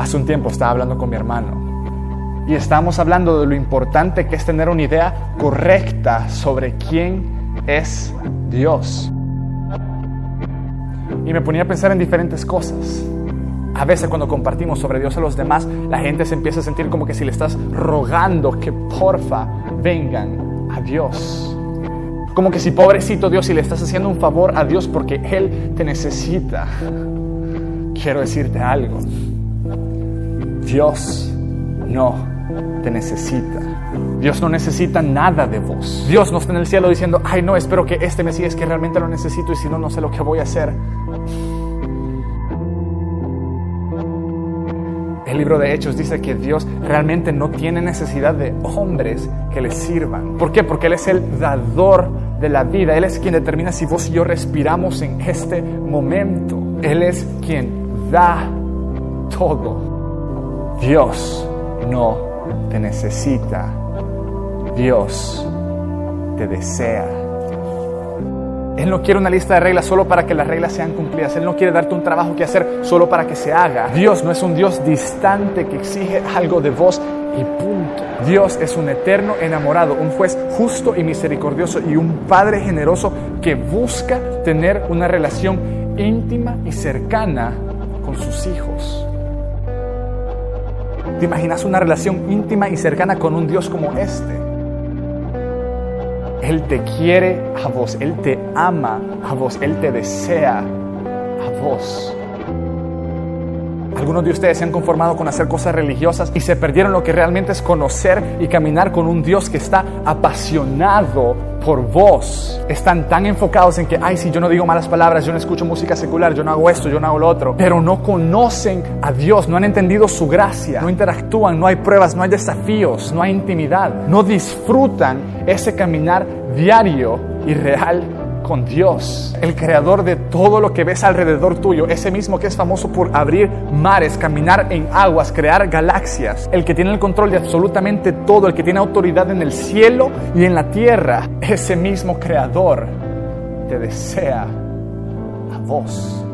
Hace un tiempo estaba hablando con mi hermano y estábamos hablando de lo importante que es tener una idea correcta sobre quién es Dios. Y me ponía a pensar en diferentes cosas. A veces cuando compartimos sobre Dios a los demás, la gente se empieza a sentir como que si le estás rogando que porfa vengan a Dios. Como que si pobrecito Dios, si le estás haciendo un favor a Dios porque Él te necesita. Quiero decirte algo. Dios no te necesita. Dios no necesita nada de vos. Dios no está en el cielo diciendo, ay no, espero que este Mesías que realmente lo necesito y si no, no sé lo que voy a hacer. El libro de Hechos dice que Dios realmente no tiene necesidad de hombres que le sirvan. ¿Por qué? Porque Él es el dador de la vida. Él es quien determina si vos y yo respiramos en este momento. Él es quien da todo. Dios no te necesita. Dios te desea. Él no quiere una lista de reglas solo para que las reglas sean cumplidas. Él no quiere darte un trabajo que hacer solo para que se haga. Dios no es un Dios distante que exige algo de vos y punto. Dios es un eterno enamorado, un juez justo y misericordioso y un padre generoso que busca tener una relación íntima y cercana con sus hijos. ¿Te imaginas una relación íntima y cercana con un Dios como este? Él te quiere a vos, Él te ama a vos, Él te desea a vos. Algunos de ustedes se han conformado con hacer cosas religiosas y se perdieron lo que realmente es conocer y caminar con un Dios que está apasionado por vos. Están tan enfocados en que, ay, si yo no digo malas palabras, yo no escucho música secular, yo no hago esto, yo no hago lo otro. Pero no conocen a Dios, no han entendido su gracia, no interactúan, no hay pruebas, no hay desafíos, no hay intimidad. No disfrutan ese caminar diario y real con Dios, el creador de todo lo que ves alrededor tuyo, ese mismo que es famoso por abrir mares, caminar en aguas, crear galaxias, el que tiene el control de absolutamente todo, el que tiene autoridad en el cielo y en la tierra, ese mismo creador te desea a vos.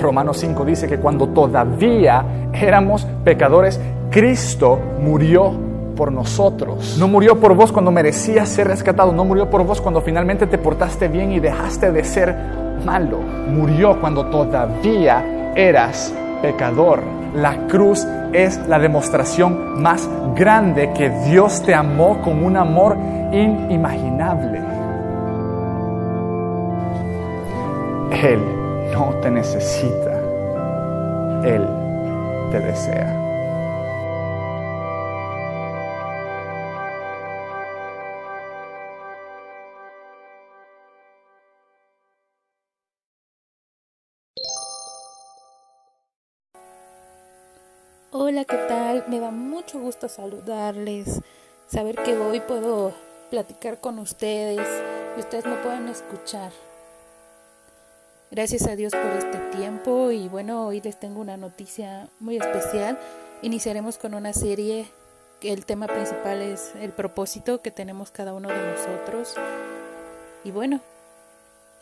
Romanos 5 dice que cuando todavía éramos pecadores, Cristo murió por nosotros. No murió por vos cuando merecías ser rescatado. No murió por vos cuando finalmente te portaste bien y dejaste de ser malo. Murió cuando todavía eras pecador. La cruz es la demostración más grande que Dios te amó con un amor inimaginable. Él no te necesita. Él te desea. Mucho gusto saludarles, saber que hoy puedo platicar con ustedes y ustedes me pueden escuchar. Gracias a Dios por este tiempo y bueno, hoy les tengo una noticia muy especial. Iniciaremos con una serie que el tema principal es el propósito que tenemos cada uno de nosotros. Y bueno,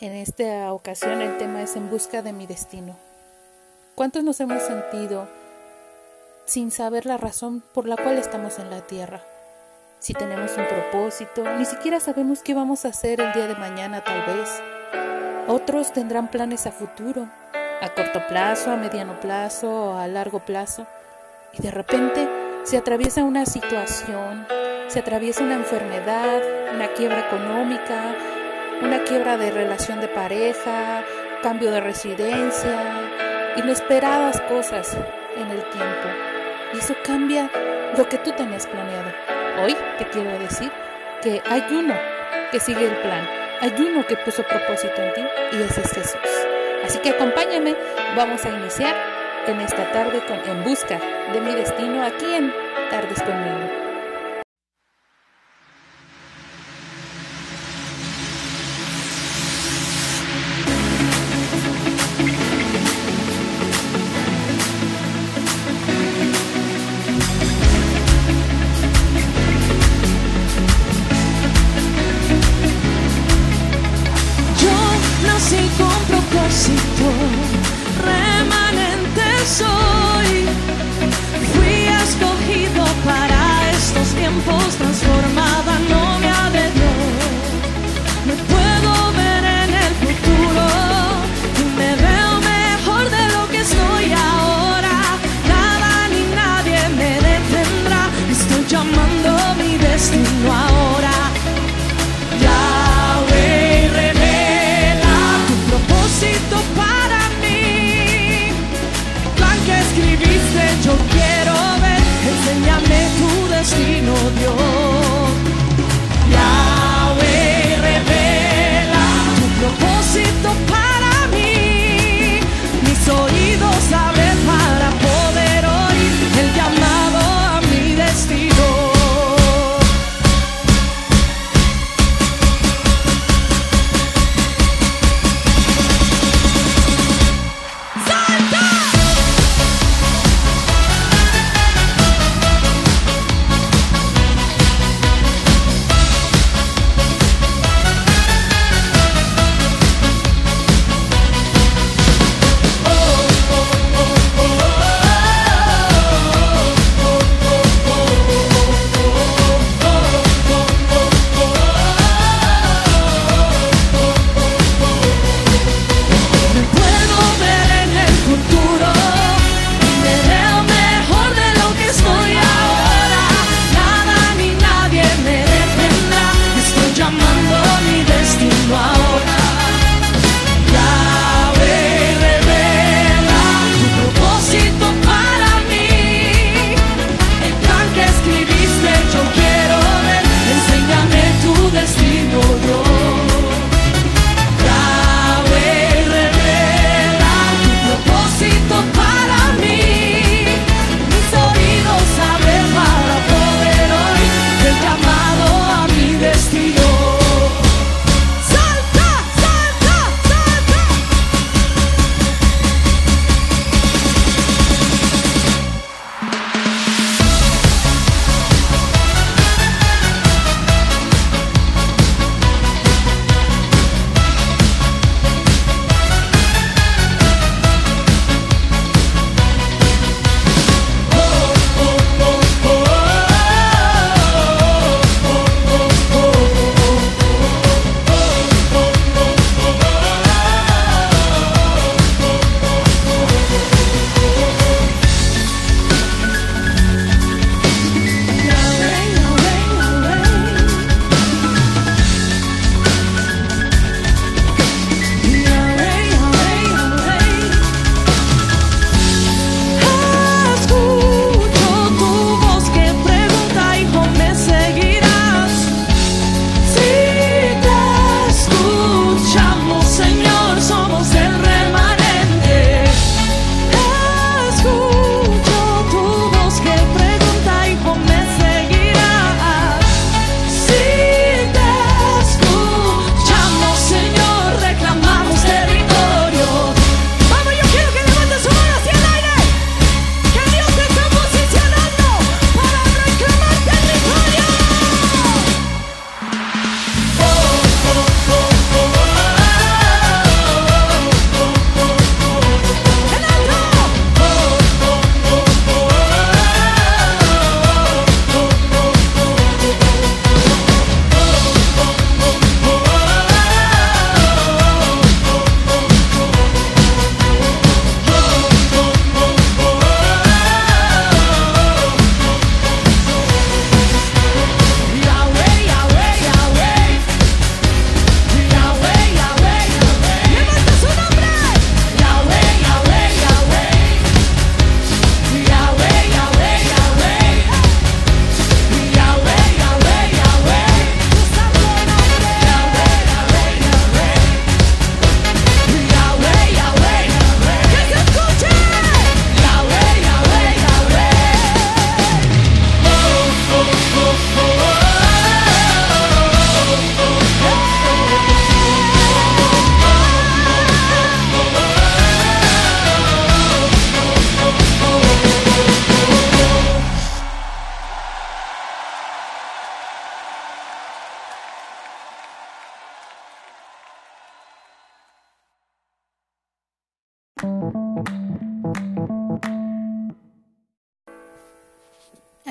en esta ocasión el tema es en busca de mi destino. ¿Cuántos nos hemos sentido sin saber la razón por la cual estamos en la tierra. Si tenemos un propósito, ni siquiera sabemos qué vamos a hacer el día de mañana tal vez. Otros tendrán planes a futuro, a corto plazo, a mediano plazo, a largo plazo. Y de repente se atraviesa una situación, se atraviesa una enfermedad, una quiebra económica, una quiebra de relación de pareja, cambio de residencia, inesperadas cosas en el tiempo. Y eso cambia lo que tú tenías planeado. Hoy te quiero decir que hay uno que sigue el plan, hay uno que puso propósito en ti y ese es Jesús. Así que acompáñame, vamos a iniciar en esta tarde En Busca de mi Destino aquí en Tardes conmigo.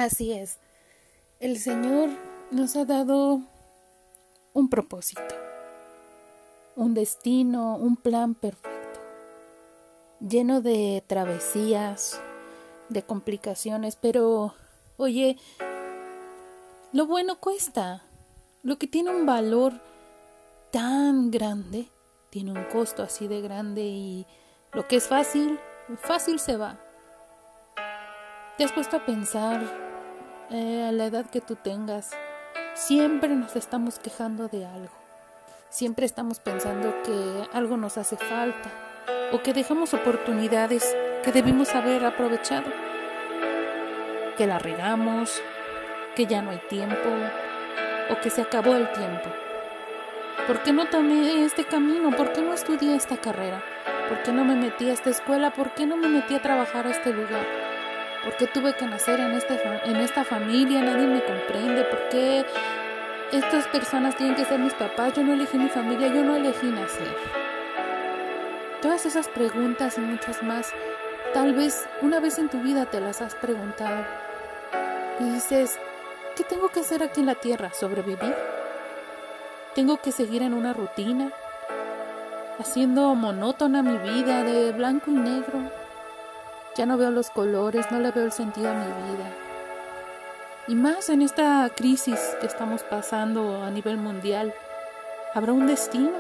Así es. El Señor nos ha dado un propósito, un destino, un plan perfecto, lleno de travesías, de complicaciones, pero, oye, lo bueno cuesta, lo que tiene un valor tan grande, tiene un costo así de grande y lo que es fácil, fácil se va. ¿Te has puesto a pensar eh, a la edad que tú tengas? Siempre nos estamos quejando de algo. Siempre estamos pensando que algo nos hace falta o que dejamos oportunidades que debimos haber aprovechado. Que la regamos, que ya no hay tiempo o que se acabó el tiempo. ¿Por qué no tomé este camino? ¿Por qué no estudié esta carrera? ¿Por qué no me metí a esta escuela? ¿Por qué no me metí a trabajar a este lugar? ¿Por qué tuve que nacer en, este, en esta familia? Nadie me comprende. ¿Por qué estas personas tienen que ser mis papás? Yo no elegí mi familia, yo no elegí nacer. Todas esas preguntas y muchas más, tal vez una vez en tu vida te las has preguntado. Y dices, ¿qué tengo que hacer aquí en la tierra? ¿Sobrevivir? ¿Tengo que seguir en una rutina? Haciendo monótona mi vida de blanco y negro, ya no veo los colores, no le veo el sentido a mi vida. Y más en esta crisis que estamos pasando a nivel mundial, ¿habrá un destino?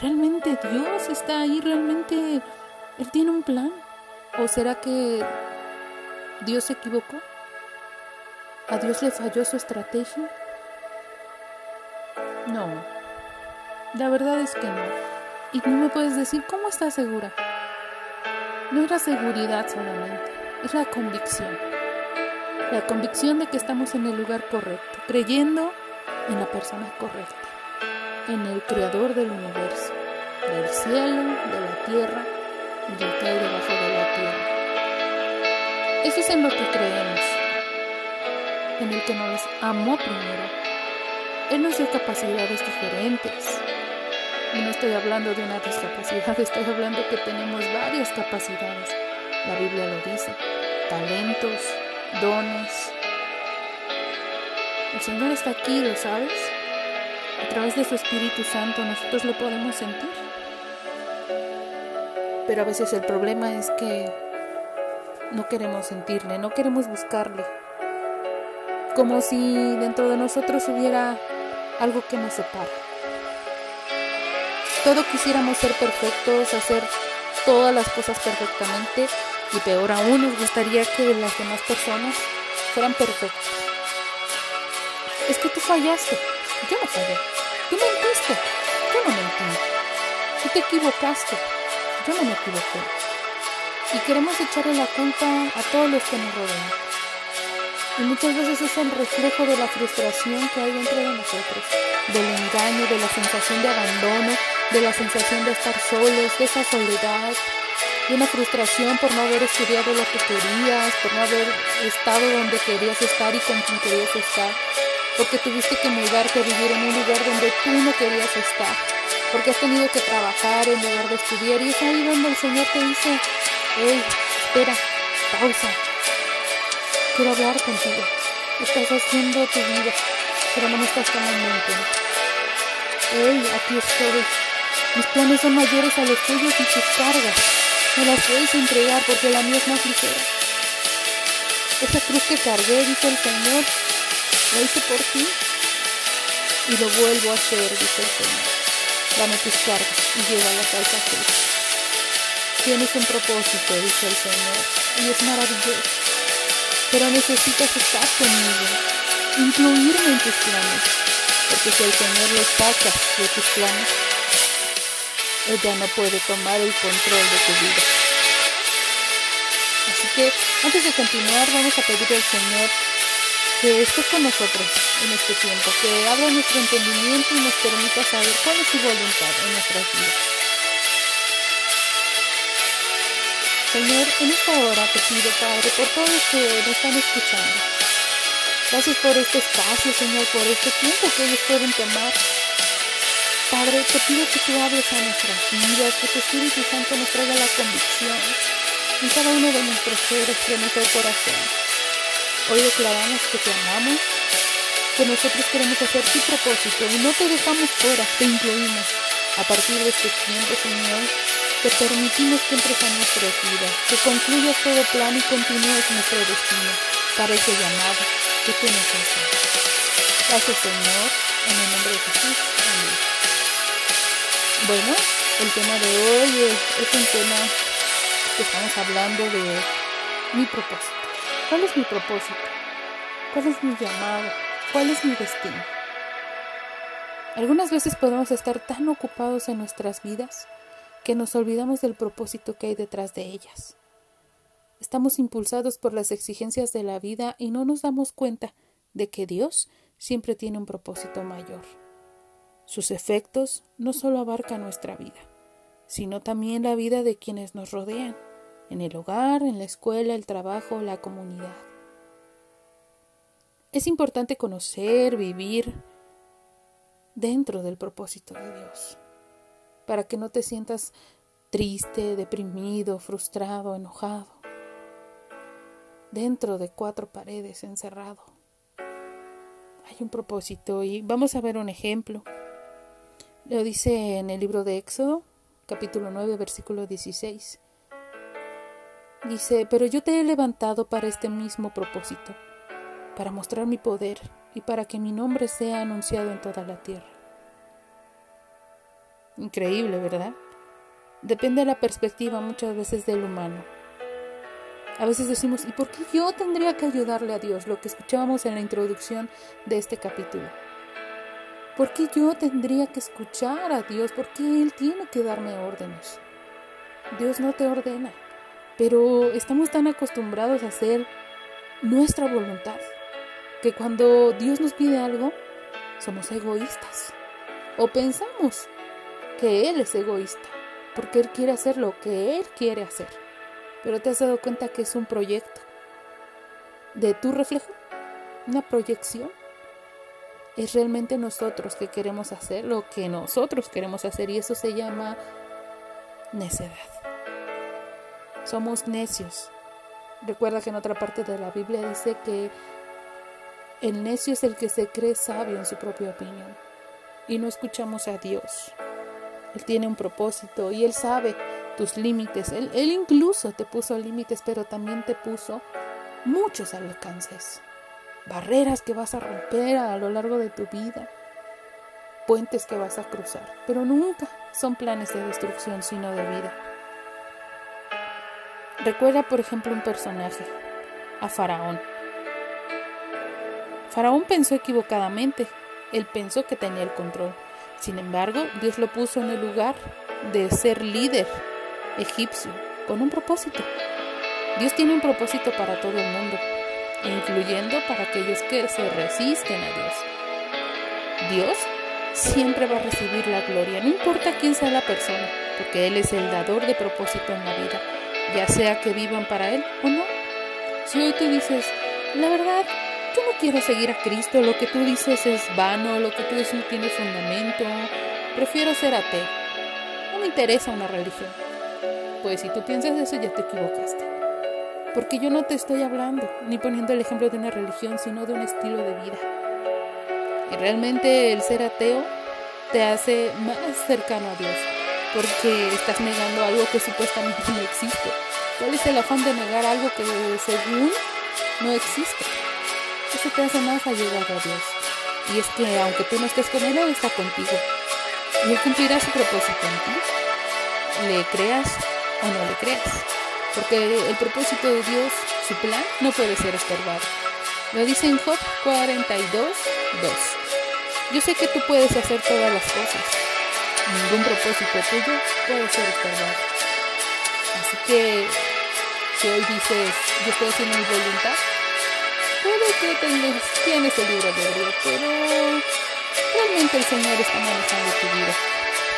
¿Realmente Dios está ahí? ¿Realmente Él tiene un plan? ¿O será que Dios se equivocó? ¿A Dios le falló su estrategia? No, la verdad es que no. Y no me puedes decir, ¿cómo estás segura? No es la seguridad solamente, es la convicción. La convicción de que estamos en el lugar correcto, creyendo en la persona correcta, en el creador del universo, del cielo, de la tierra y del que hay debajo de la tierra. Eso es en lo que creemos, en el que nos amó primero. Él nos dio capacidades diferentes, y no estoy hablando de una discapacidad, estoy hablando que tenemos varias capacidades. La Biblia lo dice. Talentos, dones. El Señor está aquí, ¿lo sabes? A través de su Espíritu Santo nosotros lo podemos sentir. Pero a veces el problema es que no queremos sentirle, no queremos buscarle. Como si dentro de nosotros hubiera algo que nos separa. Todo quisiéramos ser perfectos, hacer todas las cosas perfectamente y peor aún nos gustaría que las demás personas fueran perfectas. Es que tú fallaste, yo no fallé. Tú mentiste, yo no mentí. Tú te equivocaste, yo no me equivoqué. Y queremos echarle la culpa a todos los que nos rodean. Y muchas veces es el reflejo de la frustración que hay dentro de nosotros, del engaño, de la sensación de abandono, de la sensación de estar solos, de esa soledad, de una frustración por no haber estudiado lo que querías, por no haber estado donde querías estar y con quien querías estar, porque tuviste que mudarte a vivir en un lugar donde tú no querías estar, porque has tenido que trabajar en lugar de estudiar y es ahí donde el Señor te dice, hey, espera, pausa, quiero hablar contigo, estás haciendo tu vida, pero no me estás tomando en cuenta. Hey, aquí estoy mis planes son mayores a los tuyos y tus cargas. Me las puedes entregar porque la mía es más ligera. Esa cruz que cargué, dice el Señor, la hice por ti y lo vuelvo a hacer, dice el Señor. Dame tus cargas y llévalas a esa cruz. Tienes un propósito, dice el Señor, y es maravilloso. Pero necesitas estar conmigo, incluirme en tus planes, porque si el Señor lo saca de tus planes, ella no puede tomar el control de tu vida. Así que antes de continuar vamos a pedir al Señor que esté con nosotros en este tiempo, que abra nuestro entendimiento y nos permita saber cuál es su voluntad en nuestras vidas. Señor, en esta hora te pido, Padre, por todos que nos están escuchando. Gracias por este espacio, Señor, por este tiempo que ellos pueden tomar Padre, te pido que tú hables a nuestras vidas, que tu Espíritu Santo nos traiga la convicción en cada uno de nuestros seres, de nuestro corazón. Hoy declaramos que te amamos, que nosotros queremos hacer tu propósito y no te dejamos fuera, te incluimos. A partir de este tiempo, Señor, te permitimos que entres a nuestras vidas, que concluyas todo plan y continúes nuestro destino para ese llamado que tú nos dado. Gracias, Señor, en el nombre de Jesús. Amén. Bueno, el tema de hoy es, un tema que estamos hablando de mi propósito. ¿Cuál es mi propósito? ¿Cuál es mi llamado? ¿Cuál es mi destino? Algunas veces podemos estar tan ocupados en nuestras vidas que nos olvidamos del propósito que hay detrás de ellas. Estamos impulsados por las exigencias de la vida y no nos damos cuenta de que Dios siempre tiene un propósito mayor. Sus efectos no solo abarcan nuestra vida, sino también la vida de quienes nos rodean, en el hogar, en la escuela, el trabajo, la comunidad. Es importante conocer, vivir, dentro del propósito de Dios, para que no te sientas triste, deprimido, frustrado, enojado, dentro de cuatro paredes, encerrado. Hay un propósito y vamos a ver un ejemplo. Lo dice en el libro de Éxodo, capítulo 9, versículo 16. Dice, pero yo te he levantado para este mismo propósito, para mostrar mi poder y para que mi nombre sea anunciado en toda la tierra. Increíble, ¿verdad? Depende de la perspectiva muchas veces del humano. A veces decimos, ¿y por qué yo tendría que ayudarle a Dios? Lo que escuchábamos en la introducción de este capítulo. ¿Por qué yo tendría que escuchar a Dios? ¿Por qué Él tiene que darme órdenes? Dios no te ordena, pero estamos tan acostumbrados a hacer nuestra voluntad que cuando Dios nos pide algo, somos egoístas. O pensamos que Él es egoísta, porque Él quiere hacer lo que Él quiere hacer. Pero te has dado cuenta que es un proyecto de tu reflejo, una proyección. Es realmente nosotros que queremos hacer lo que nosotros queremos hacer y eso se llama necedad. Somos necios. Recuerda que en otra parte de la Biblia dice que el necio es el que se cree sabio en su propia opinión y no escuchamos a Dios. Él tiene un propósito y Él sabe tus límites. Él, incluso te puso límites, pero también te puso muchos alcances. Barreras que vas a romper a lo largo de tu vida. Puentes que vas a cruzar. Pero nunca son planes de destrucción, sino de vida. Recuerda, por ejemplo, un personaje, a Faraón. Faraón pensó equivocadamente. Él pensó que tenía el control. Sin embargo, Dios lo puso en el lugar de ser líder egipcio con un propósito. Dios tiene un propósito para todo el mundo, incluyendo para aquellos que se resisten a Dios. Dios siempre va a recibir la gloria, no importa quién sea la persona, porque Él es el dador de propósito en la vida, ya sea que vivan para Él o no. Si hoy tú dices, la verdad, yo no quiero seguir a Cristo, lo que tú dices es vano, lo que tú dices no tiene fundamento, prefiero ser ateo. No me interesa una religión. Pues si tú piensas eso ya te equivocaste. Porque yo no te estoy hablando ni poniendo el ejemplo de una religión, sino de un estilo de vida. Y realmente el ser ateo te hace más cercano a Dios, porque estás negando algo que supuestamente no existe. ¿Cuál es el afán de negar algo que según no existe? eso te hace más allegado a Dios. Y es que aunque tú no estés con Él, Él está contigo. Y Él cumplirá su propósito en ti. Le creas o no le creas. Porque el propósito de Dios, su plan, no puede ser estorbado. Lo dice en Job 42, 2. Yo sé que tú puedes hacer todas las cosas. Ningún propósito tuyo puede ser estorbado. Así que si hoy dices, yo estoy haciendo mi voluntad, puede que tengas, tienes el libre albedrío, pero realmente el Señor está manejando tu vida.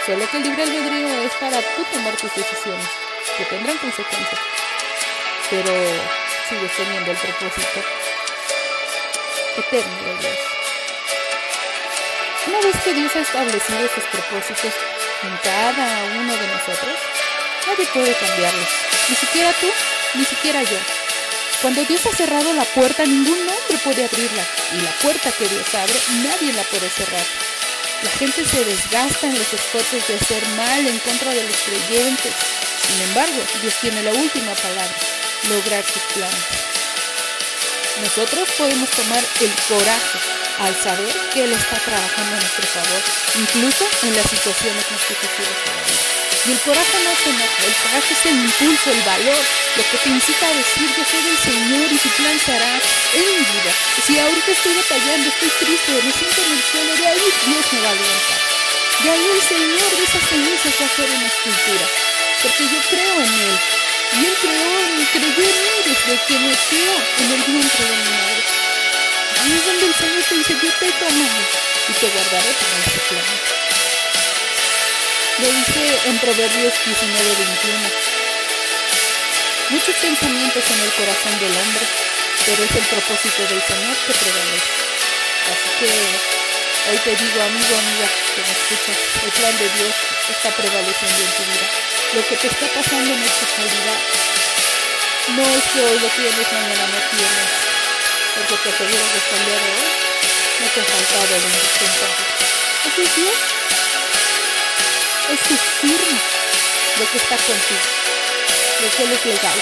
Solo que el libre albedrío es para tú tomar tus decisiones, que tendrán consecuencias. Pero sigues teniendo el propósito eterno de Dios. Una vez que Dios ha establecido sus propósitos en cada uno de nosotros, nadie puede cambiarlos. Ni siquiera tú, ni siquiera yo. Cuando Dios ha cerrado la puerta, ningún hombre puede abrirla. Y la puerta que Dios abre, nadie la puede cerrar. La gente se desgasta en los esfuerzos de hacer mal en contra de los creyentes. Sin embargo, Dios tiene la última palabra, lograr sus planes. Nosotros podemos tomar el coraje al saber que Él está trabajando a nuestro favor, incluso en las situaciones más difíciles. Y el coraje no se el coraje es el impulso, el valor, lo que te incita a decir, yo soy el Señor y su plan se hará en mi vida. Si ahorita estoy batallando, estoy triste, me siento en el suelo, de ahí Dios me va a levantar. De ahí el Señor de esas cenizas va a hacer una escultura, porque yo creo en Él. Y Él creó mí, creyó en mí desde que me nació en el vientre de mi madre. Ahí es donde el Señor te dice, yo te tomo y te guardaré para ese plan. Lo dice en Proverbios 19, 21. Muchos pensamientos en el corazón del hombre, pero es el propósito del Señor que prevalece. Así que hoy te digo, amigo, amiga, que me escuchas, el plan de Dios está prevaleciendo en tu vida. Lo que te está pasando en esta calidad no es que hoy lo tienes, mañana no tienes, porque te aseguro que hoy no te ha faltado el indispensable. Así es Dios es su firma de que está contigo, de que Él es legal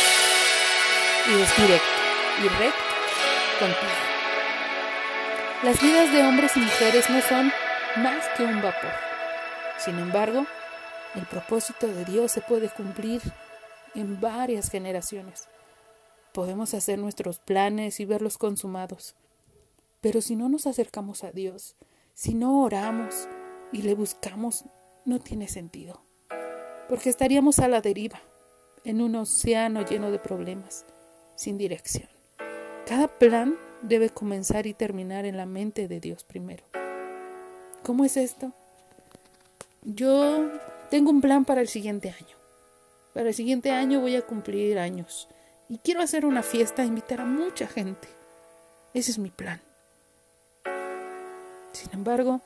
y es directo y recto contigo. Las vidas de hombres y mujeres no son más que un vapor. Sin embargo, el propósito de Dios se puede cumplir en varias generaciones. Podemos hacer nuestros planes y verlos consumados. Pero si no nos acercamos a Dios, si no oramos y le buscamos no tiene sentido, porque estaríamos a la deriva, en un océano lleno de problemas, sin dirección. Cada plan debe comenzar y terminar en la mente de Dios primero. ¿Cómo es esto? Yo tengo un plan para el siguiente año. Para el siguiente año voy a cumplir años y quiero hacer una fiesta invitar a mucha gente. Ese es mi plan. Sin embargo,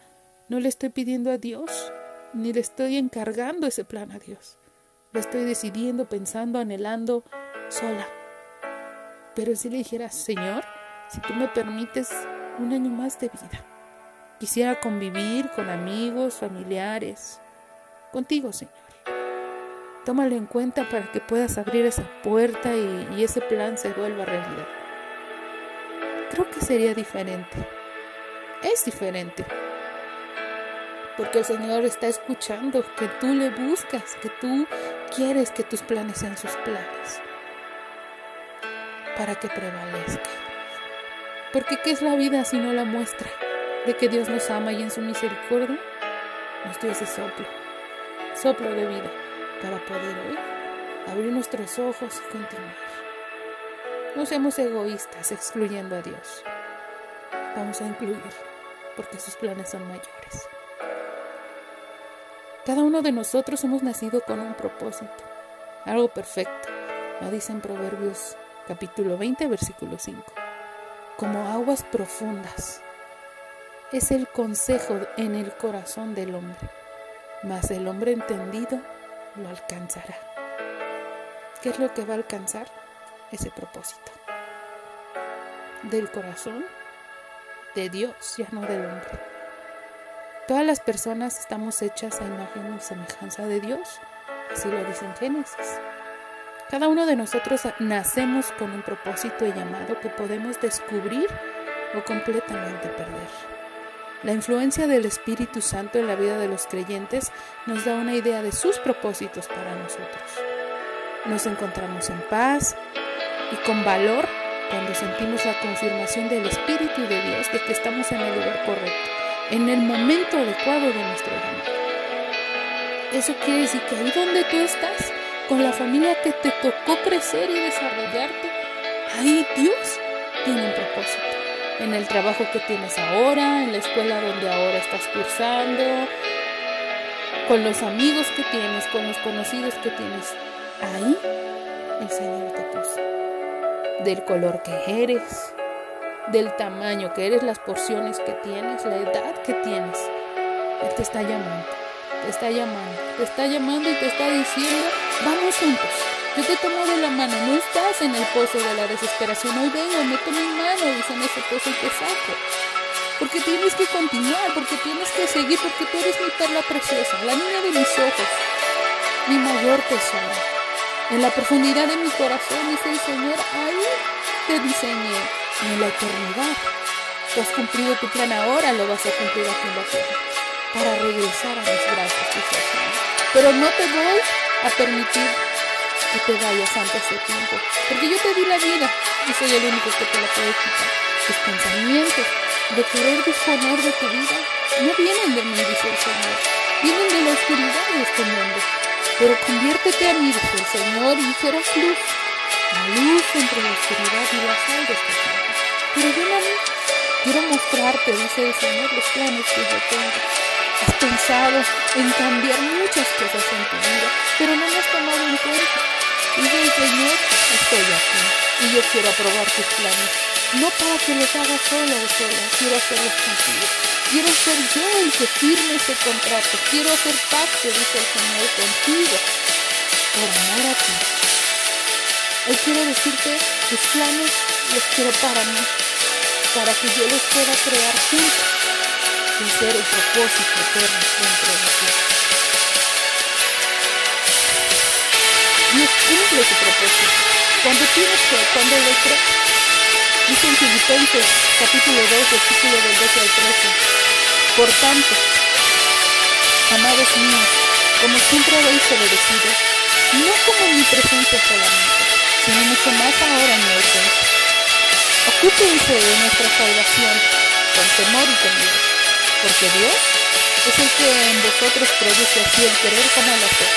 no le estoy pidiendo a Dios ni le estoy encargando ese plan a Dios. Lo estoy decidiendo, pensando, anhelando sola. Pero si le dijera, Señor, si tú me permites un año más de vida, quisiera convivir con amigos, familiares, contigo, Señor. Tómalo en cuenta para que puedas abrir esa puerta y, ese plan se vuelva realidad. Creo que sería diferente. Es diferente porque el Señor está escuchando que tú le buscas, que tú quieres que tus planes sean sus planes, para que prevalezca. Porque ¿qué es la vida si no la muestra de que Dios nos ama y en su misericordia nos dio ese soplo, soplo de vida, para poder hoy abrir nuestros ojos y continuar. No seamos egoístas excluyendo a Dios. Vamos a incluir porque sus planes son mayores. Cada uno de nosotros hemos nacido con un propósito, algo perfecto. Lo dice en Proverbios capítulo 20, versículo 5. Como aguas profundas. Es el consejo en el corazón del hombre, mas el hombre entendido lo alcanzará. ¿Qué es lo que va a alcanzar? Ese propósito. Del corazón de Dios, ya no del hombre. Todas las personas estamos hechas a imagen y semejanza de Dios, así lo dice en Génesis. Cada uno de nosotros nacemos con un propósito y llamado que podemos descubrir o completamente perder. La influencia del Espíritu Santo en la vida de los creyentes nos da una idea de sus propósitos para nosotros. Nos encontramos en paz y con valor cuando sentimos la confirmación del Espíritu de Dios de que estamos en el lugar correcto en el momento adecuado de nuestro llamado. Eso quiere decir que ahí donde tú estás, con la familia que te tocó crecer y desarrollarte, ahí Dios tiene un propósito. En el trabajo que tienes ahora, en la escuela donde ahora estás cursando, con los amigos que tienes, con los conocidos que tienes, ahí el Señor te puso. Del color que eres, del tamaño que eres, las porciones que tienes, la edad que tienes. Él te está llamando, te está llamando, te está llamando y te está diciendo, vamos juntos, Yo te tomo de la mano, no estás en el pozo de la desesperación. Hoy vengo, meto mi mano, dice en ese pozo y te saco. Porque tienes que continuar, porque tienes que seguir, porque tú eres mi perla preciosa, la niña de mis ojos, mi mayor tesoro. En la profundidad de mi corazón, dice el Señor, ahí te diseñé en la eternidad. Tú has cumplido tu plan ahora, lo vas a cumplir aquí en la tierra, para regresar a mis brazos, dice. Pero no te voy a permitir que te vayas antes de tiempo, porque yo te di la vida y soy el único que te la puede quitar. Tus pensamientos de querer disponer de tu vida no vienen de mí, dice Señor, vienen de la oscuridad de este mundo. Pero conviértete a mí, dice el Señor, y serás luz, la luz entre la oscuridad y la sal de esta tierra. Pero ven a mí, quiero mostrarte, dice el Señor, los planes que yo tengo. Has pensado en cambiar muchas cosas en tu vida, pero no me has tomado en cuenta. Dice el Señor, estoy aquí y yo quiero aprobar tus planes. No para que los hagas solo o sola, quiero hacerlos contigo. Quiero ser yo el que firme ese contrato. Quiero hacer pacto, dice el Señor, contigo. Por amor a. Hoy quiero decirte, tus planes los quiero para mí. Para que yo los pueda crear juntos y hacer el propósito eterno dentro de ti. Dios cumple su propósito. Cuando tienes fe, cuando le crees, dice en Filipenses capítulo 2, versículo del 12 al 13. Por tanto, amados míos, como siempre habéis obedecido, no como en mi presencia solamente, sino mucho más ahora en mi ausencia. Ocúpense de nuestra salvación con temor y temor, porque Dios es el que en vosotros produce así el querer como el hacer,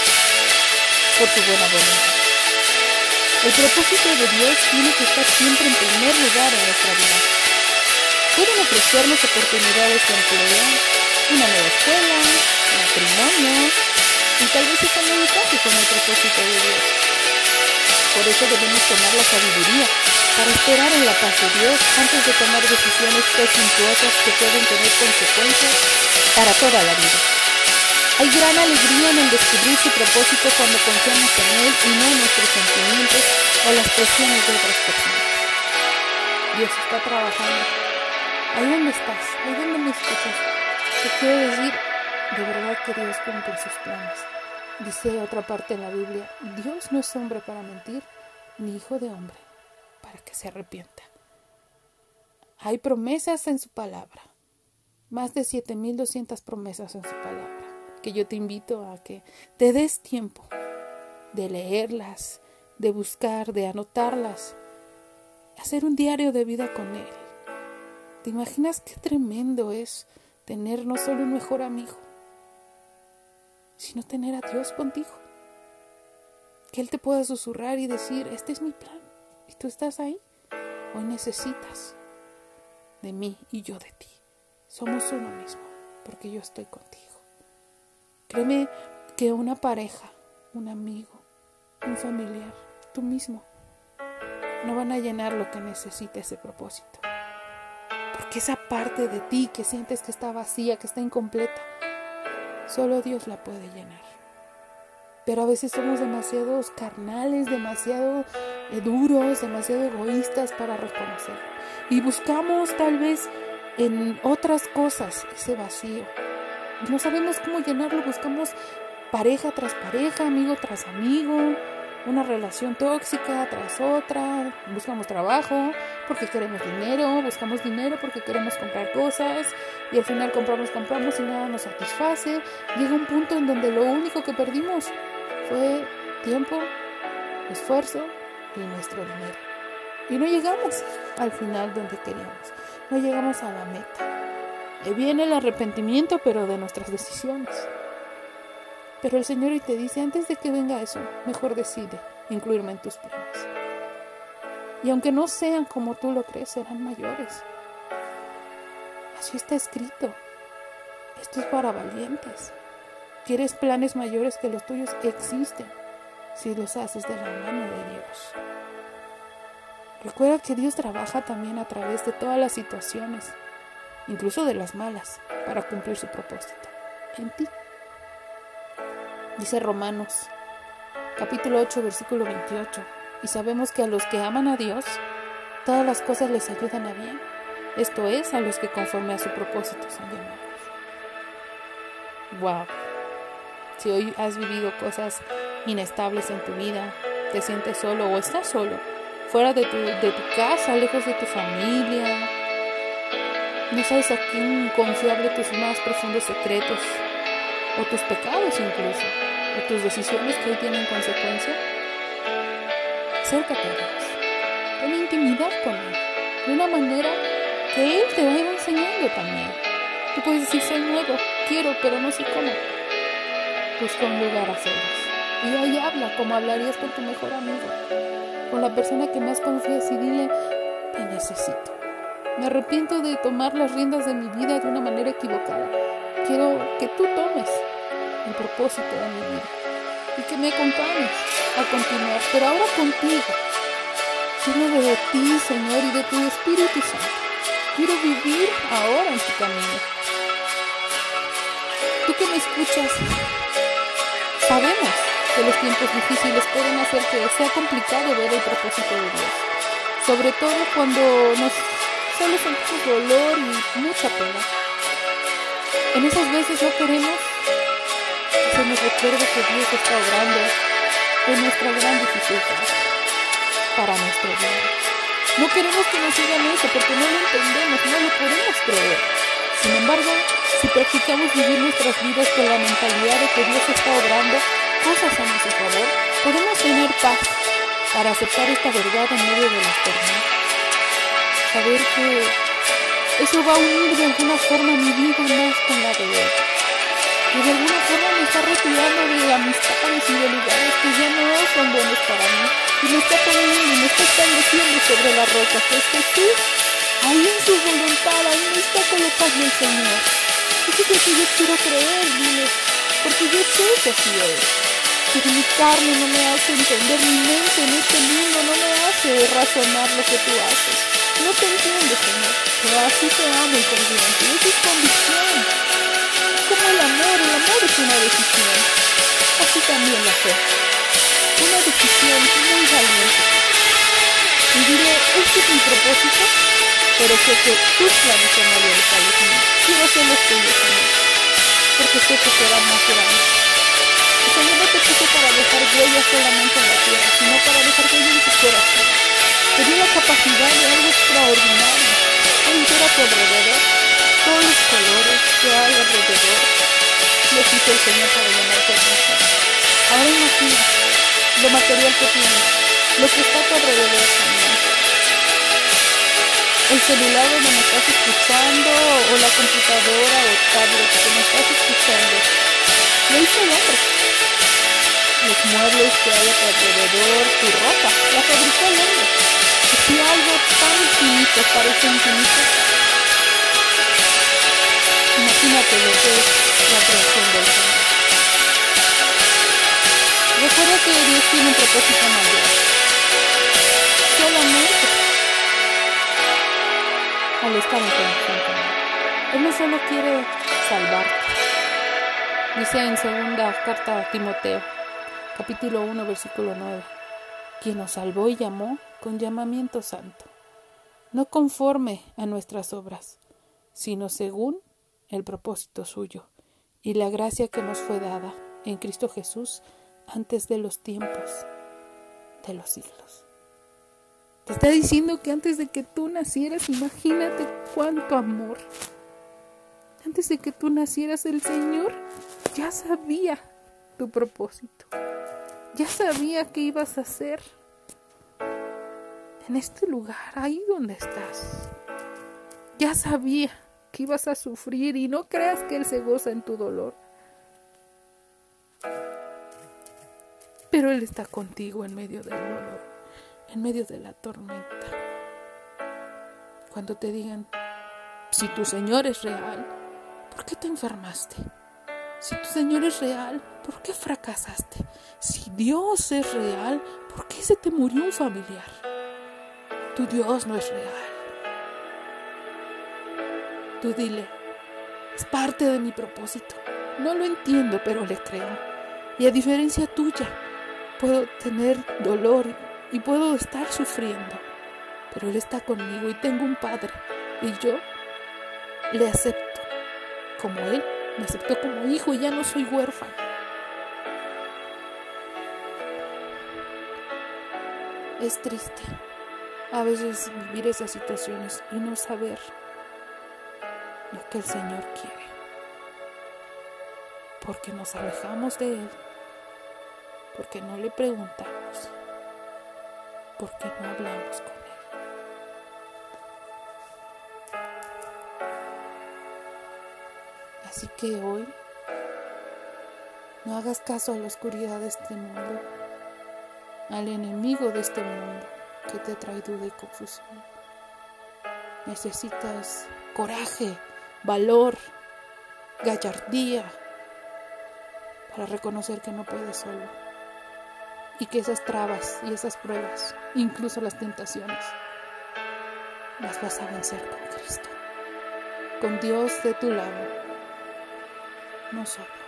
por su buena voluntad. El propósito de Dios tiene que estar siempre en primer lugar en nuestra vida. Pueden ofrecernos oportunidades de empleo, una nueva escuela, matrimonio, y tal vez no encaje con el propósito de Dios. Por eso debemos tomar la sabiduría para esperar en la paz de Dios antes de tomar decisiones presuntuosas que pueden tener consecuencias para toda la vida. Hay gran alegría en el descubrir su propósito cuando confiamos en Él y no en nuestros sentimientos o las presiones de otras personas. Dios está trabajando. Ahí donde estás, ahí donde me escuchas, te quiero decir de verdad que Dios cumple sus planes. Dice otra parte en la Biblia, Dios no es hombre para mentir, ni hijo de hombre para que se arrepienta. Hay promesas en su palabra, más de 7.200 promesas en su palabra, que yo te invito a que te des tiempo de leerlas, de buscar, de anotarlas, hacer un diario de vida con Él. ¿Te imaginas qué tremendo es tener no solo un mejor amigo, sino tener a Dios contigo. Que Él te pueda susurrar y decir, este es mi plan. Y tú estás ahí. Hoy necesitas de mí y yo de ti. Somos uno mismo, porque yo estoy contigo. Créeme que una pareja, un amigo, un familiar, tú mismo, no van a llenar lo que necesita ese propósito. Porque esa parte de ti que sientes que está vacía, que está incompleta, Solo Dios la puede llenar. Pero a veces somos demasiados carnales, demasiado eh, duros, demasiado egoístas para reconocer. Y buscamos tal vez en otras cosas ese vacío. No sabemos cómo llenarlo. Buscamos pareja tras pareja, amigo tras amigo, una relación tóxica tras otra, buscamos trabajo porque queremos dinero, buscamos dinero porque queremos comprar cosas y al final compramos, compramos y nada nos satisface. Llega un punto en donde lo único que perdimos fue tiempo, esfuerzo y nuestro dinero. Y no llegamos al final donde queríamos, no llegamos a la meta. Y viene el arrepentimiento, pero de nuestras decisiones. Pero el Señor hoy te dice, antes de que venga eso, mejor decide incluirme en tus planes. Y aunque no sean como tú lo crees, serán mayores. Así está escrito. Esto es para valientes. Quieres planes mayores que los tuyos existen si los haces de la mano de Dios. Recuerda que Dios trabaja también a través de todas las situaciones, incluso de las malas, para cumplir su propósito en ti. Dice Romanos capítulo 8, versículo 28. Y sabemos que a los que aman a Dios, todas las cosas les ayudan a bien. Esto es, a los que conforme a su propósito son llamados. Wow. Si hoy has vivido cosas inestables en tu vida, te sientes solo o estás solo, fuera de tu, de tu casa, lejos de tu familia, no sabes a quién confiarle tus más profundos secretos, o tus pecados incluso, o tus decisiones que hoy tienen consecuencia. Acércate a Dios, ten intimidad con Él, de una manera que Él te va a ir enseñando también. Tú puedes decir, soy nuevo, quiero, pero no sé cómo. Busca un lugar a solas. Y ahí habla como hablarías con tu mejor amigo, con la persona que más confías y dile, te necesito. Me arrepiento de tomar las riendas de mi vida de una manera equivocada. Quiero que tú tomes el propósito de mi vida y que me acompañes a continuar, pero ahora contigo. Lleno de ti, Señor, y de tu Espíritu Santo. Quiero vivir ahora en tu camino. Tú que me escuchas, sabemos que los tiempos difíciles pueden hacer que sea complicado ver el propósito de Dios. Sobre todo cuando nos solo sentimos dolor y mucha pena. En esas veces no queremos que se nos recuerde que Dios está obrando en nuestra gran dificultad para nuestro bien. No queremos que nos digan eso porque no lo entendemos, no lo podemos creer. Sin embargo, si practicamos vivir nuestras vidas con la mentalidad de que Dios está obrando cosas a nuestro favor, podemos tener paz para aceptar esta verdad en medio de las tormentas saber que eso va a unir de alguna forma mi vida más con la de él. Que de alguna forma me está retirando de amistades y de lugares que ya no son buenos para mí. Y me está poniendo y me está estableciendo sobre la roca que es Jesús. Ahí en su voluntad, ahí me está colocando el Señor. Es lo que yo quiero creer, dile. Porque yo sé que así es. Pero mi carne no me hace entender, mi mente en este mundo no me hace razonar lo que tú haces. No te entiendo, Señor, pero así te amo y confío en. Eso es convicción. Como el amor, el amor es una decisión. Así también la fe. Una decisión muy valiente. Y diré, este es mi propósito, pero sé que tus planes son mayores a los míos. Quiero ser los tuyos, Señor, porque sé que serán más grandes. Señor no te puso para dejar huellas solamente en la tierra, sino para dejar huellas en tu corazón te dio la capacidad de algo extraordinario. Pueden ver a tu alrededor todos los colores que hay alrededor. Lo hizo el Señor para llamarte hermoso. Ahora imagina lo material que tienes, lo que está a alrededor también. El celular donde me estás escuchando, o la computadora o tablet que me estás escuchando, lo hizo el hombre los muebles que hay a tu alrededor, tu ropa, la fabricó el hombre. Si algo tan infinito parece infinito, imagínate lo que es la creación del Señor. Recuerda que Dios tiene un propósito mayor. Solamente al estar en conexión con Él. Él no solo quiere salvarte. Dice en segunda carta a Timoteo, capítulo 1, versículo 9, quien nos salvó y llamó con llamamiento santo, no conforme a nuestras obras, sino según el propósito suyo y la gracia que nos fue dada en Cristo Jesús antes de los tiempos de los siglos. Te está diciendo que antes de que tú nacieras, imagínate cuánto amor. Antes de que tú nacieras, el Señor ya sabía tu propósito. Ya sabía qué ibas a hacer en este lugar, ahí donde estás. Ya sabía que ibas a sufrir y no creas que Él se goza en tu dolor. Pero Él está contigo en medio del dolor, en medio de la tormenta. Cuando te digan, si tu Señor es real, ¿por qué te enfermaste? Si tu Señor es real, ¿por qué fracasaste? Si Dios es real, ¿por qué se te murió un familiar? Tu Dios no es real. Tú dile, es parte de mi propósito. No lo entiendo, pero le creo. Y a diferencia tuya, puedo tener dolor y puedo estar sufriendo, pero Él está conmigo y tengo un Padre y yo le acepto como Él me aceptó como hijo y ya no soy huérfano. Es triste a veces vivir esas situaciones y no saber lo que el Señor quiere. Porque nos alejamos de Él, porque no le preguntamos, porque no hablamos con Él. Así que hoy no hagas caso a la oscuridad de este mundo, al enemigo de este mundo que te trae duda y confusión. Necesitas coraje, valor, gallardía para reconocer que no puedes solo y que esas trabas y esas pruebas, incluso las tentaciones, las vas a vencer con Cristo, con Dios de tu lado, no solo.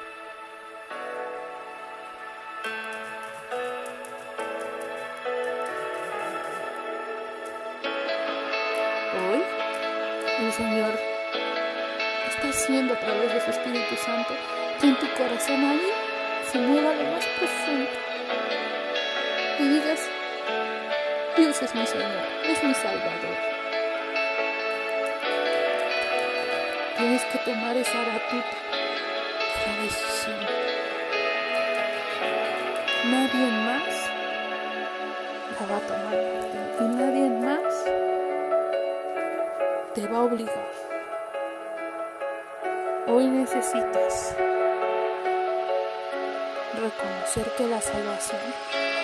Señor está haciendo a través de su Espíritu Santo que en tu corazón ahí se mueva lo más profundo y digas, Dios es mi Señor, es mi Salvador. Tienes que tomar esa batuta, esa decisión. Nadie más la va a tomar por ti y nadie más te va a obligar. Hoy necesitas reconocer que la salvación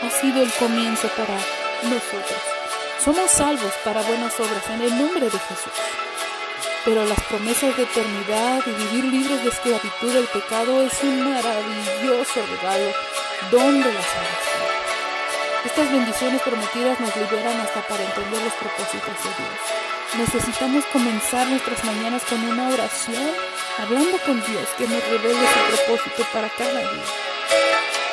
ha sido el comienzo para nosotros. Somos salvos para buenas obras en el nombre de Jesús. Pero las promesas de eternidad y vivir libres de esclavitud del pecado es un maravilloso regalo, don de la salvación. Estas bendiciones prometidas nos liberan hasta para entender los propósitos de Dios. Necesitamos comenzar nuestras mañanas con una oración, hablando con Dios que nos revele su propósito para cada día.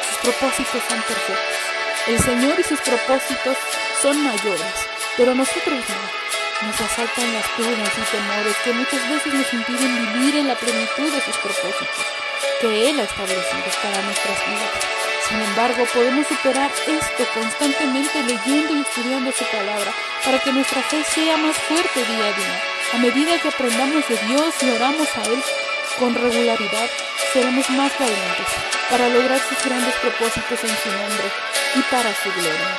Sus propósitos son perfectos. El Señor y sus propósitos son mayores, pero nosotros no. Nos asaltan las dudas y temores que muchas veces nos impiden vivir en la plenitud de sus propósitos que Él ha establecido para nuestras vidas. Sin embargo, podemos superar esto constantemente leyendo y estudiando su palabra para que nuestra fe sea más fuerte día a día. A medida que aprendamos de Dios y oramos a Él con regularidad, seremos más valientes para lograr sus grandes propósitos en su nombre y para su gloria.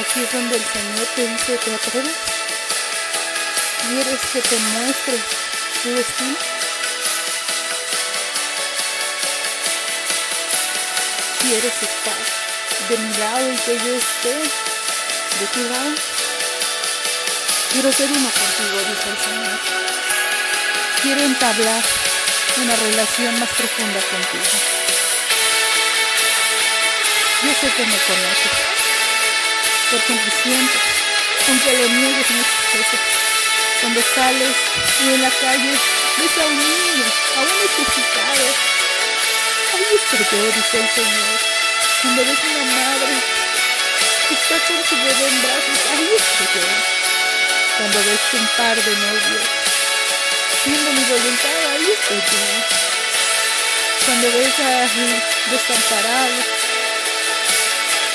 Aquí es donde el Señor te dice, ¿te atreves? ¿Quieres que te muestre tu destino? ¿Quieres estar de mi lado y que yo esté de tu lado? Quiero ser uno contigo, dice el Señor. Quiero entablar una relación más profunda contigo. Yo sé que me conoces, porque me sientes, aunque lo niegues muchas veces. Cuando sales y en la calle ves a un niño, a un necesitado, yo, dice el Señor. Cuando ves una madre que está con su bebé en brazos, ahí yo. Cuando ves un par de novios, siendo mi voluntad, ahí yo. Cuando ves a desamparados,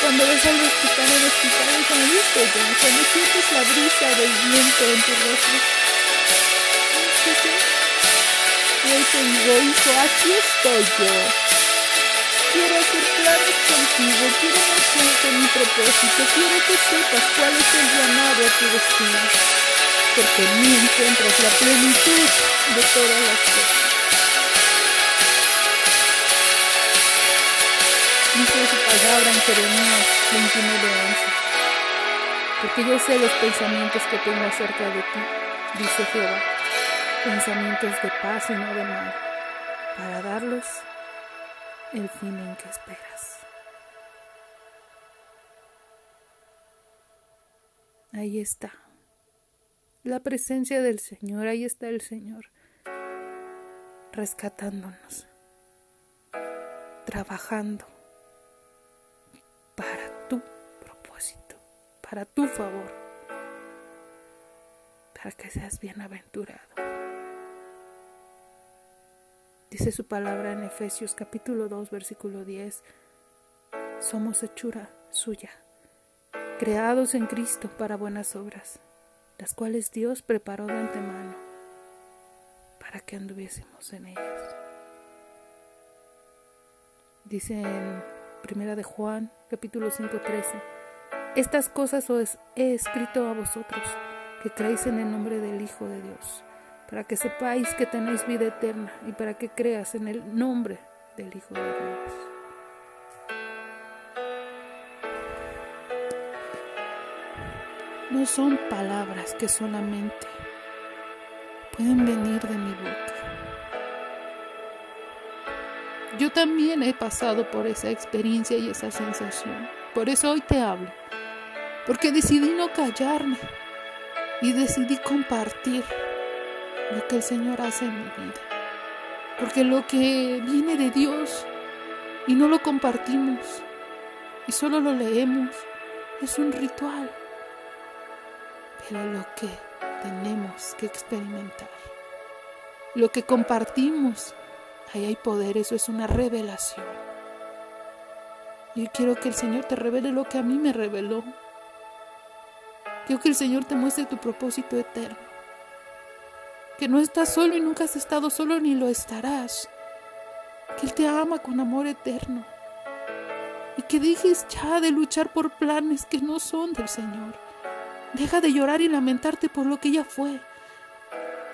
cuando ves a los que están en hospitales, ahí yo. Cuando sientes la brisa del viento en tu rostro, ahí estoy yo. Y hoy te digo, hijo, aquí estoy yo. Quiero hacer planes contigo, quiero mostrarte mi propósito, quiero que sepas cuál es el llamado a tu destino, porque en mí encuentras la plenitud de todas las cosas. Dice su palabra en Jeremías 29:11, porque yo sé los pensamientos que tengo acerca de ti, dice Jehová, pensamientos de paz y no de mal, para darlos el fin en que esperas. Ahí está. La presencia del Señor, ahí está el Señor, rescatándonos, trabajando para tu propósito, para tu favor, para que seas bienaventurado. Dice su palabra en Efesios capítulo 2 versículo 10, somos hechura suya, creados en Cristo para buenas obras, las cuales Dios preparó de antemano para que anduviésemos en ellas. Dice en Primera de Juan, capítulo 5, 13, Estas cosas os he escrito a vosotros, que creéis en el nombre del Hijo de Dios, para que sepáis que tenéis vida eterna y para que creas en el nombre del Hijo de Dios. No son palabras que solamente pueden venir de mi boca. Yo también he pasado por esa experiencia y esa sensación. Por eso hoy te hablo. Porque decidí no callarme y decidí compartir lo que el Señor hace en mi vida. Porque lo que viene de Dios y no lo compartimos y solo lo leemos es un ritual. Pero lo que tenemos que experimentar, lo que compartimos, ahí hay poder, eso es una revelación. Yo quiero que el Señor te revele lo que a mí me reveló. Quiero que el Señor te muestre tu propósito eterno. Que no estás solo y nunca has estado solo ni lo estarás. Que Él te ama con amor eterno. Y que dejes ya de luchar por planes que no son del Señor. Deja de llorar y lamentarte por lo que ya fue.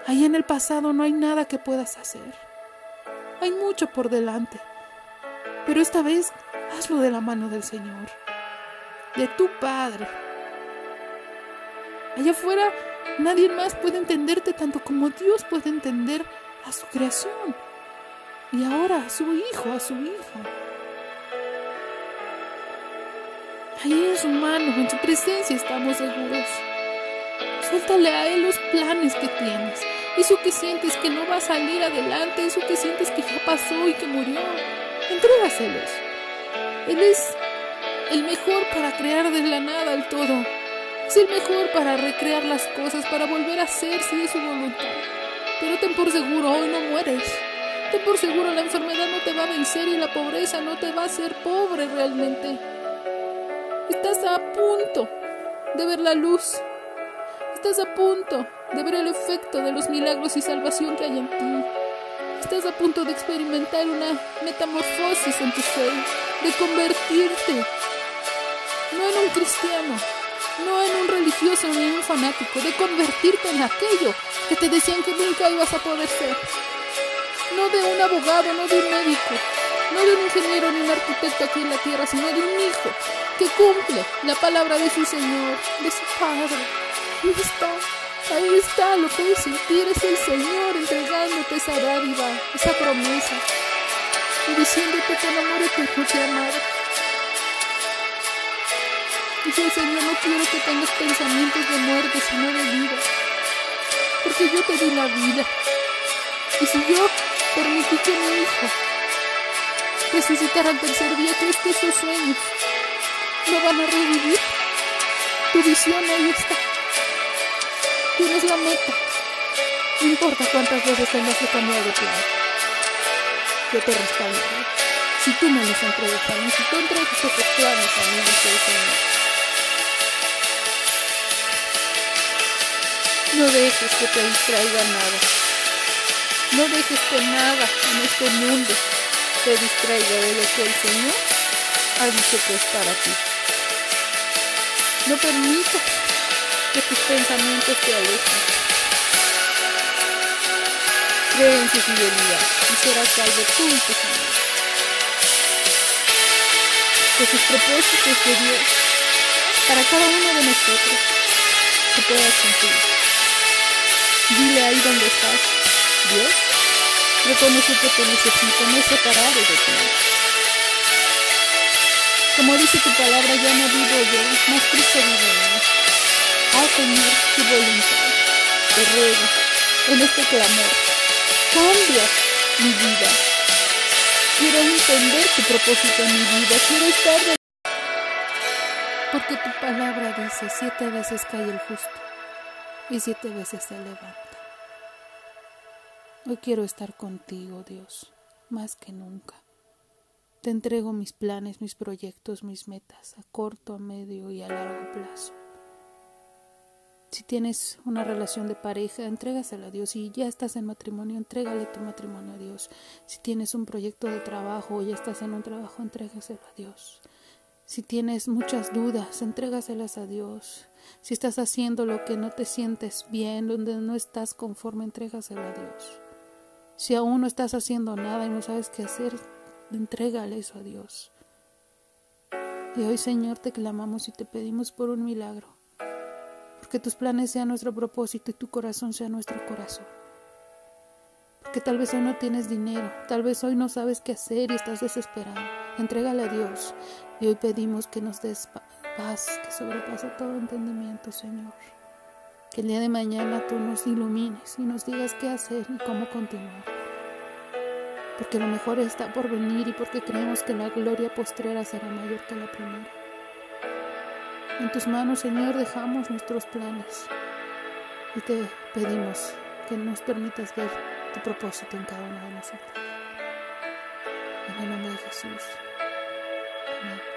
Ahí en el pasado no hay nada que puedas hacer. Hay mucho por delante. Pero esta vez hazlo de la mano del Señor, de tu Padre. Allá afuera nadie más puede entenderte tanto como Dios puede entender a su creación. Y ahora a su hijo, a su hija. Ahí en su mano, en su presencia estamos seguros. Suéltale a Él los planes que tienes. Eso que sientes que no va a salir adelante, eso que sientes que ya pasó y que murió. Entrégaselos. Él es el mejor para crear de la nada el todo. Es el mejor para recrear las cosas, para volver a ser si es su voluntad. Pero ten por seguro, hoy no mueres. Ten por seguro, la enfermedad no te va a vencer y la pobreza no te va a hacer pobre realmente. Estás a punto de ver la luz. Estás a punto de ver el efecto de los milagros y salvación que hay en ti. Estás a punto de experimentar una metamorfosis en tu ser, de convertirte no en un cristiano, no en un religioso ni en un fanático, de convertirte en aquello que te decían que nunca ibas a poder ser. No de un abogado, no de un médico, no de un ingeniero ni un arquitecto aquí en la tierra, sino de un hijo que cumple la palabra de su Señor, de su Padre. Ahí está, ahí está, lo puedes sentir, es el Señor entregándote esa dádiva, esa promesa, y diciéndote con amor eterno te amado. El Señor, no quiero que tengas pensamientos de muerte, sino de vida, porque yo te di la vida. Y si yo permití que mi hijo resucitar al tercer día, ¿crees que esos sueños no van a revivir? Tu visión ahí está. Tienes la meta. No importa cuántas veces tengas que cambiar de plan. Yo te respaldaré. Si tú me los entregas a mí, si tú entregas esos planes a mí, el Señor. No dejes que te distraiga nada. No dejes que nada en este mundo te distraiga de lo que el Señor ha dicho que es para ti. No permitas que tus pensamientos te alejen. Cree en su fidelidad y serás salvo tú y tu. Que sus propósitos de Dios para cada uno de nosotros se puedan cumplir. Dile ahí donde estás, Dios, reconoce que te necesito, no separado de ti. Como dice tu palabra, ya no vivo yo, más Cristo vive en mí. Ah, Señor, tu voluntad, te ruego, en este clamor, cambia mi vida. quiero entender tu propósito en mi vida. Quiero estar Porque tu palabra dice, siete veces cae el justo y siete veces se levanta. Hoy quiero estar contigo, Dios, más que nunca. Te entrego mis planes, mis proyectos, mis metas, a corto, a medio y a largo plazo. Si tienes una relación de pareja, entrégasela a Dios. Si ya estás en matrimonio, entrégale tu matrimonio a Dios. Si tienes un proyecto de trabajo o ya estás en un trabajo, entrégaselo a Dios. Si tienes muchas dudas, entrégaselas a Dios. Si estás haciendo lo que no te sientes bien, donde no estás conforme, entrégaselo a Dios. Si aún no estás haciendo nada y no sabes qué hacer, entrégale eso a Dios. Y hoy, Señor, te clamamos y te pedimos por un milagro que tus planes sean nuestro propósito y tu corazón sea nuestro corazón. Porque tal vez hoy no tienes dinero, tal vez hoy no sabes qué hacer y estás desesperado. Entrégale a Dios y hoy pedimos que nos des paz que sobrepasa todo entendimiento, Señor. Que el día de mañana tú nos ilumines y nos digas qué hacer y cómo continuar. Porque lo mejor está por venir y porque creemos que la gloria postrera será mayor que la primera. En tus manos, Señor, dejamos nuestros planes y te pedimos que nos permitas ver tu propósito en cada uno de nosotros. En el nombre de Jesús. Amén.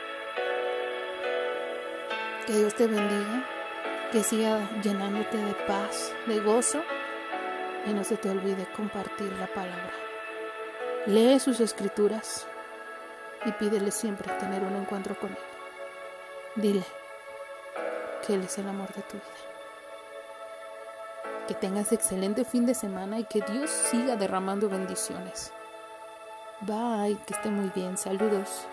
Que Dios te bendiga, que siga llenándote de paz, de gozo y no se te olvide compartir la palabra. Lee sus escrituras y pídele siempre tener un encuentro con Él. Dile que Él es el amor de tu vida. Que tengas excelente fin de semana y que Dios siga derramando bendiciones. Bye, que esté muy bien. Saludos.